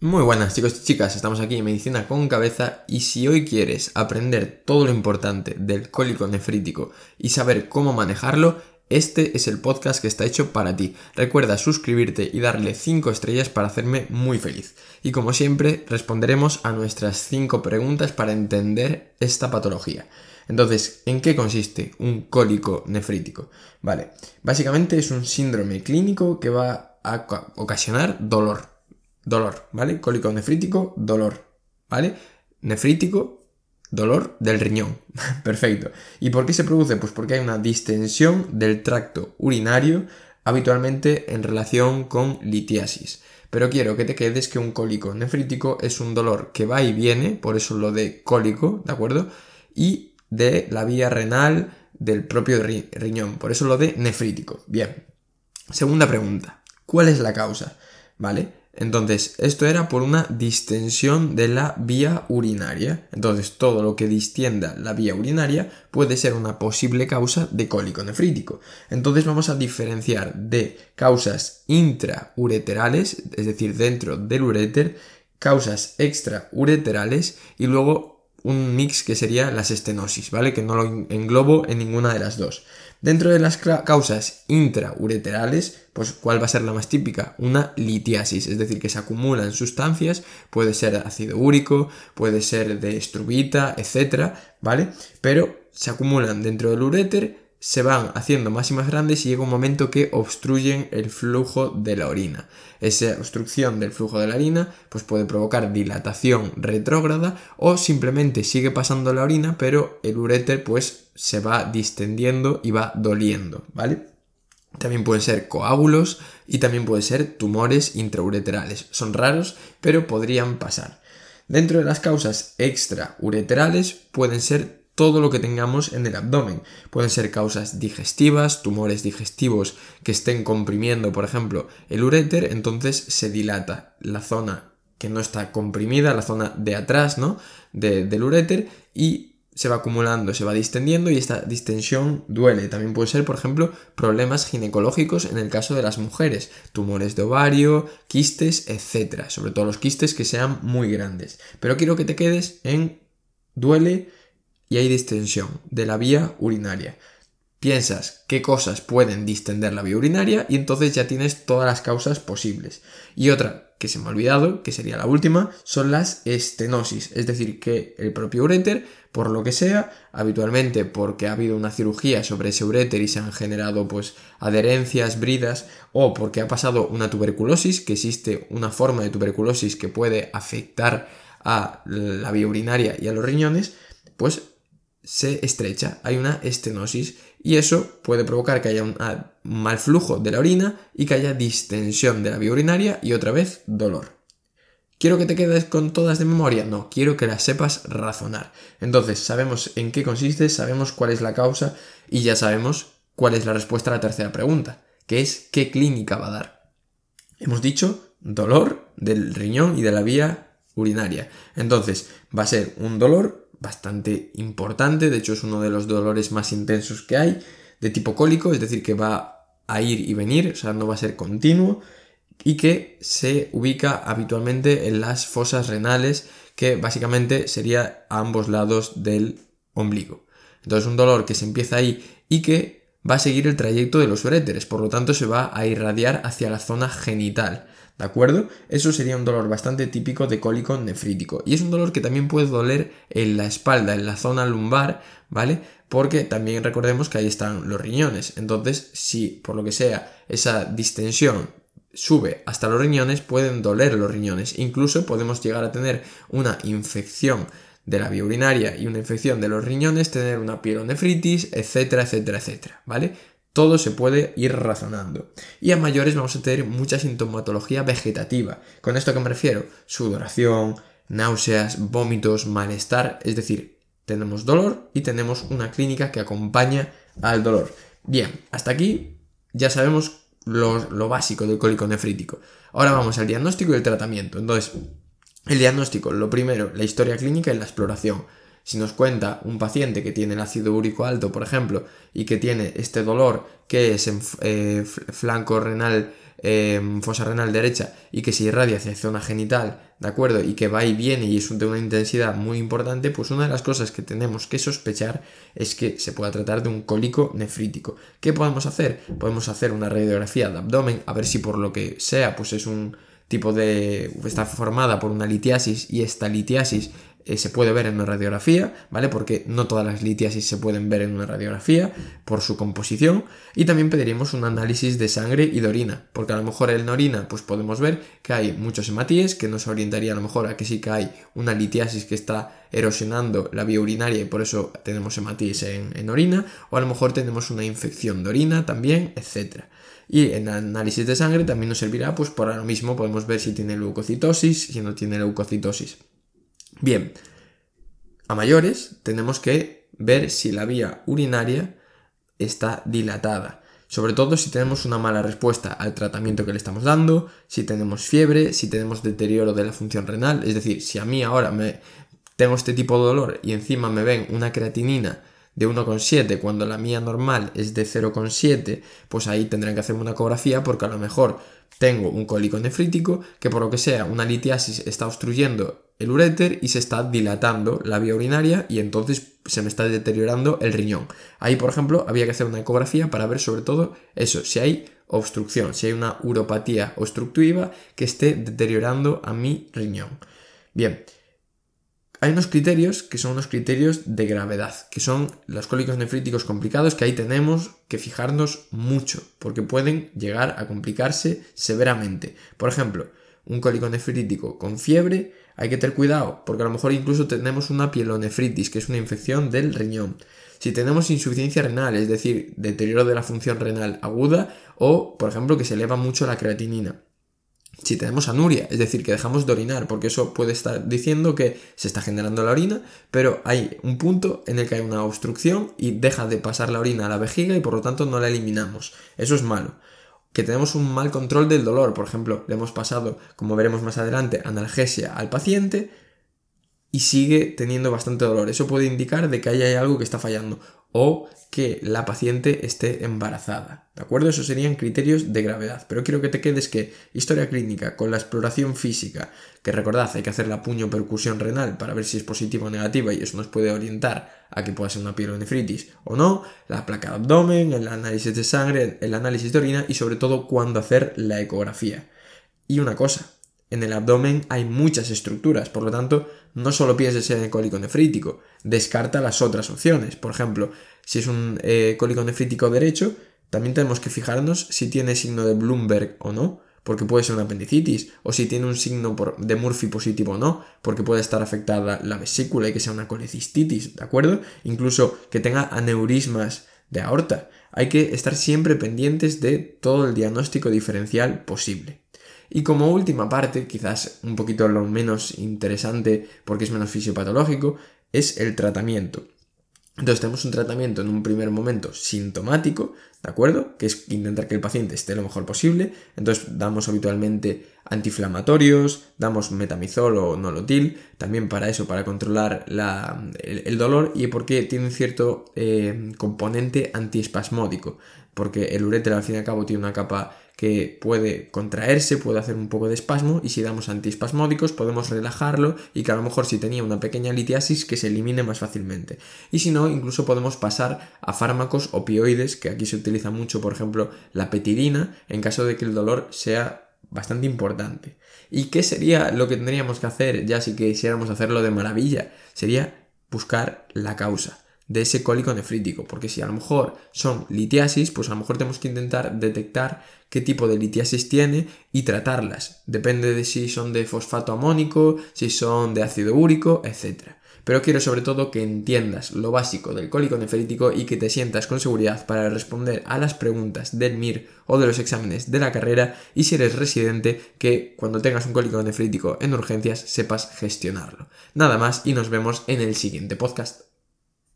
Muy buenas chicos y chicas, estamos aquí en Medicina con Cabeza y si hoy quieres aprender todo lo importante del cólico nefrítico y saber cómo manejarlo, este es el podcast que está hecho para ti. Recuerda suscribirte y darle 5 estrellas para hacerme muy feliz. Y como siempre, responderemos a nuestras 5 preguntas para entender esta patología. Entonces, ¿en qué consiste un cólico nefrítico? Vale, básicamente es un síndrome clínico que va a ocasionar dolor dolor, ¿vale? Cólico nefrítico, dolor, ¿vale? Nefrítico, dolor del riñón. Perfecto. ¿Y por qué se produce? Pues porque hay una distensión del tracto urinario habitualmente en relación con litiasis. Pero quiero que te quedes que un cólico nefrítico es un dolor que va y viene, por eso lo de cólico, ¿de acuerdo? Y de la vía renal del propio riñón, por eso lo de nefrítico. Bien. Segunda pregunta. ¿Cuál es la causa? ¿Vale? Entonces, esto era por una distensión de la vía urinaria. Entonces, todo lo que distienda la vía urinaria puede ser una posible causa de cólico nefrítico. Entonces, vamos a diferenciar de causas intraureterales, es decir, dentro del uréter, causas extraureterales y luego un mix que sería las estenosis, ¿vale? Que no lo englobo en ninguna de las dos. Dentro de las causas intraureterales, pues ¿cuál va a ser la más típica? Una litiasis, es decir, que se acumulan sustancias, puede ser ácido úrico, puede ser de estrubita, etcétera, ¿vale? Pero se acumulan dentro del uréter se van haciendo más y más grandes y llega un momento que obstruyen el flujo de la orina. Esa obstrucción del flujo de la orina pues puede provocar dilatación retrógrada o simplemente sigue pasando la orina pero el uréter pues se va distendiendo y va doliendo, ¿vale? También pueden ser coágulos y también pueden ser tumores intraureterales. Son raros, pero podrían pasar. Dentro de las causas extraureterales pueden ser todo lo que tengamos en el abdomen. Pueden ser causas digestivas, tumores digestivos que estén comprimiendo, por ejemplo, el uréter, entonces se dilata la zona que no está comprimida, la zona de atrás, ¿no? del uréter y se va acumulando, se va distendiendo y esta distensión duele. También puede ser, por ejemplo, problemas ginecológicos en el caso de las mujeres, tumores de ovario, quistes, etc. Sobre todo los quistes que sean muy grandes. Pero quiero que te quedes en duele y hay distensión de la vía urinaria. Piensas qué cosas pueden distender la vía urinaria y entonces ya tienes todas las causas posibles. Y otra que se me ha olvidado, que sería la última, son las estenosis, es decir, que el propio uréter, por lo que sea, habitualmente porque ha habido una cirugía sobre ese uréter y se han generado pues adherencias, bridas, o porque ha pasado una tuberculosis, que existe una forma de tuberculosis que puede afectar a la vía urinaria y a los riñones, pues se estrecha, hay una estenosis y eso puede provocar que haya un mal flujo de la orina y que haya distensión de la vía urinaria y otra vez dolor. ¿Quiero que te quedes con todas de memoria? No, quiero que las sepas razonar. Entonces, sabemos en qué consiste, sabemos cuál es la causa y ya sabemos cuál es la respuesta a la tercera pregunta, que es qué clínica va a dar. Hemos dicho dolor del riñón y de la vía urinaria. Entonces, va a ser un dolor bastante importante, de hecho es uno de los dolores más intensos que hay, de tipo cólico, es decir, que va a ir y venir, o sea, no va a ser continuo, y que se ubica habitualmente en las fosas renales, que básicamente sería a ambos lados del ombligo. Entonces un dolor que se empieza ahí y que va a seguir el trayecto de los uréteres, por lo tanto se va a irradiar hacia la zona genital. ¿De acuerdo? Eso sería un dolor bastante típico de cólico nefrítico. Y es un dolor que también puede doler en la espalda, en la zona lumbar, ¿vale? Porque también recordemos que ahí están los riñones. Entonces, si por lo que sea esa distensión sube hasta los riñones, pueden doler los riñones. Incluso podemos llegar a tener una infección de la vía urinaria y una infección de los riñones, tener una pielonefritis, etcétera, etcétera, etcétera, ¿vale? Todo se puede ir razonando. Y a mayores vamos a tener mucha sintomatología vegetativa. ¿Con esto que me refiero? Sudoración, náuseas, vómitos, malestar, es decir, tenemos dolor y tenemos una clínica que acompaña al dolor. Bien, hasta aquí ya sabemos lo, lo básico del cólico nefrítico. Ahora vamos al diagnóstico y el tratamiento. Entonces, el diagnóstico, lo primero, la historia clínica y la exploración. Si nos cuenta un paciente que tiene el ácido úrico alto, por ejemplo, y que tiene este dolor que es en eh, flanco renal em, fosa renal derecha y que se irradia hacia zona genital, ¿de acuerdo? Y que va y viene y es de una intensidad muy importante, pues una de las cosas que tenemos que sospechar es que se pueda tratar de un cólico nefrítico. ¿Qué podemos hacer? Podemos hacer una radiografía de abdomen, a ver si por lo que sea, pues es un tipo de... está formada por una litiasis y esta litiasis eh, se puede ver en una radiografía, ¿vale? Porque no todas las litiasis se pueden ver en una radiografía por su composición. Y también pediríamos un análisis de sangre y de orina, porque a lo mejor en orina pues podemos ver que hay muchos hematíes, que nos orientaría a lo mejor a que sí que hay una litiasis que está erosionando la vía urinaria y por eso tenemos hematíes en, en orina, o a lo mejor tenemos una infección de orina también, etc. Y en análisis de sangre también nos servirá, pues por lo mismo podemos ver si tiene leucocitosis, si no tiene leucocitosis. Bien, a mayores tenemos que ver si la vía urinaria está dilatada. Sobre todo si tenemos una mala respuesta al tratamiento que le estamos dando, si tenemos fiebre, si tenemos deterioro de la función renal. Es decir, si a mí ahora me tengo este tipo de dolor y encima me ven una creatinina de 1,7 cuando la mía normal es de 0,7, pues ahí tendrán que hacerme una ecografía porque a lo mejor tengo un cólico nefrítico que por lo que sea una litiasis está obstruyendo el uréter y se está dilatando la vía urinaria y entonces se me está deteriorando el riñón. Ahí, por ejemplo, había que hacer una ecografía para ver sobre todo eso, si hay obstrucción, si hay una uropatía obstructiva que esté deteriorando a mi riñón. Bien, hay unos criterios que son unos criterios de gravedad, que son los cólicos nefríticos complicados, que ahí tenemos que fijarnos mucho, porque pueden llegar a complicarse severamente. Por ejemplo, un cólico nefrítico con fiebre, hay que tener cuidado, porque a lo mejor incluso tenemos una pielonefritis, que es una infección del riñón. Si tenemos insuficiencia renal, es decir, deterioro de la función renal aguda, o, por ejemplo, que se eleva mucho la creatinina si tenemos anuria, es decir, que dejamos de orinar, porque eso puede estar diciendo que se está generando la orina, pero hay un punto en el que hay una obstrucción y deja de pasar la orina a la vejiga y por lo tanto no la eliminamos. Eso es malo. Que tenemos un mal control del dolor, por ejemplo, le hemos pasado, como veremos más adelante, analgesia al paciente y sigue teniendo bastante dolor. Eso puede indicar de que hay algo que está fallando o que la paciente esté embarazada. ¿De acuerdo? Esos serían criterios de gravedad. Pero quiero que te quedes que historia clínica con la exploración física, que recordad, hay que hacer la puño percusión renal para ver si es positiva o negativa y eso nos puede orientar a que pueda ser una pielonefritis o no, la placa de abdomen, el análisis de sangre, el análisis de orina y sobre todo cuándo hacer la ecografía. Y una cosa, en el abdomen hay muchas estructuras, por lo tanto, no solo pienses en el cólico nefrítico, descarta las otras opciones. Por ejemplo, si es un eh, cólico nefrítico derecho, también tenemos que fijarnos si tiene signo de Bloomberg o no, porque puede ser una apendicitis, o si tiene un signo de Murphy positivo o no, porque puede estar afectada la vesícula y que sea una colecistitis, ¿de acuerdo? Incluso que tenga aneurismas de aorta. Hay que estar siempre pendientes de todo el diagnóstico diferencial posible. Y como última parte, quizás un poquito lo menos interesante porque es menos fisiopatológico, es el tratamiento. Entonces tenemos un tratamiento en un primer momento sintomático, ¿de acuerdo? Que es intentar que el paciente esté lo mejor posible. Entonces damos habitualmente antiinflamatorios, damos metamizol o nolotil, también para eso, para controlar el, dolor y porque tiene un cierto eh, componente antiespasmódico, porque el uréter al fin y al cabo tiene una capa que puede contraerse, puede hacer un poco de espasmo y si damos antiespasmódicos podemos relajarlo y que a lo mejor si tenía una pequeña litiasis que se elimine más fácilmente. Y si no, incluso podemos pasar a fármacos opioides, que aquí se utiliza mucho, por ejemplo, la petidina, en caso de que el dolor sea bastante importante. ¿Y qué sería lo que tendríamos que hacer ya si quisiéramos hacerlo de maravilla? Sería buscar la causa de ese cólico nefrítico, porque si a lo mejor son litiasis, pues a lo mejor tenemos que intentar detectar qué tipo de litiasis tiene y tratarlas. Depende de si son de fosfato amónico, si son de ácido úrico, etc. Pero quiero sobre todo que entiendas lo básico del cólico nefrítico y que te sientas con seguridad para responder a las preguntas del MIR o de los exámenes de la carrera y si eres residente que cuando tengas un cólico nefrítico en urgencias sepas gestionarlo. Nada más y nos vemos en el siguiente podcast.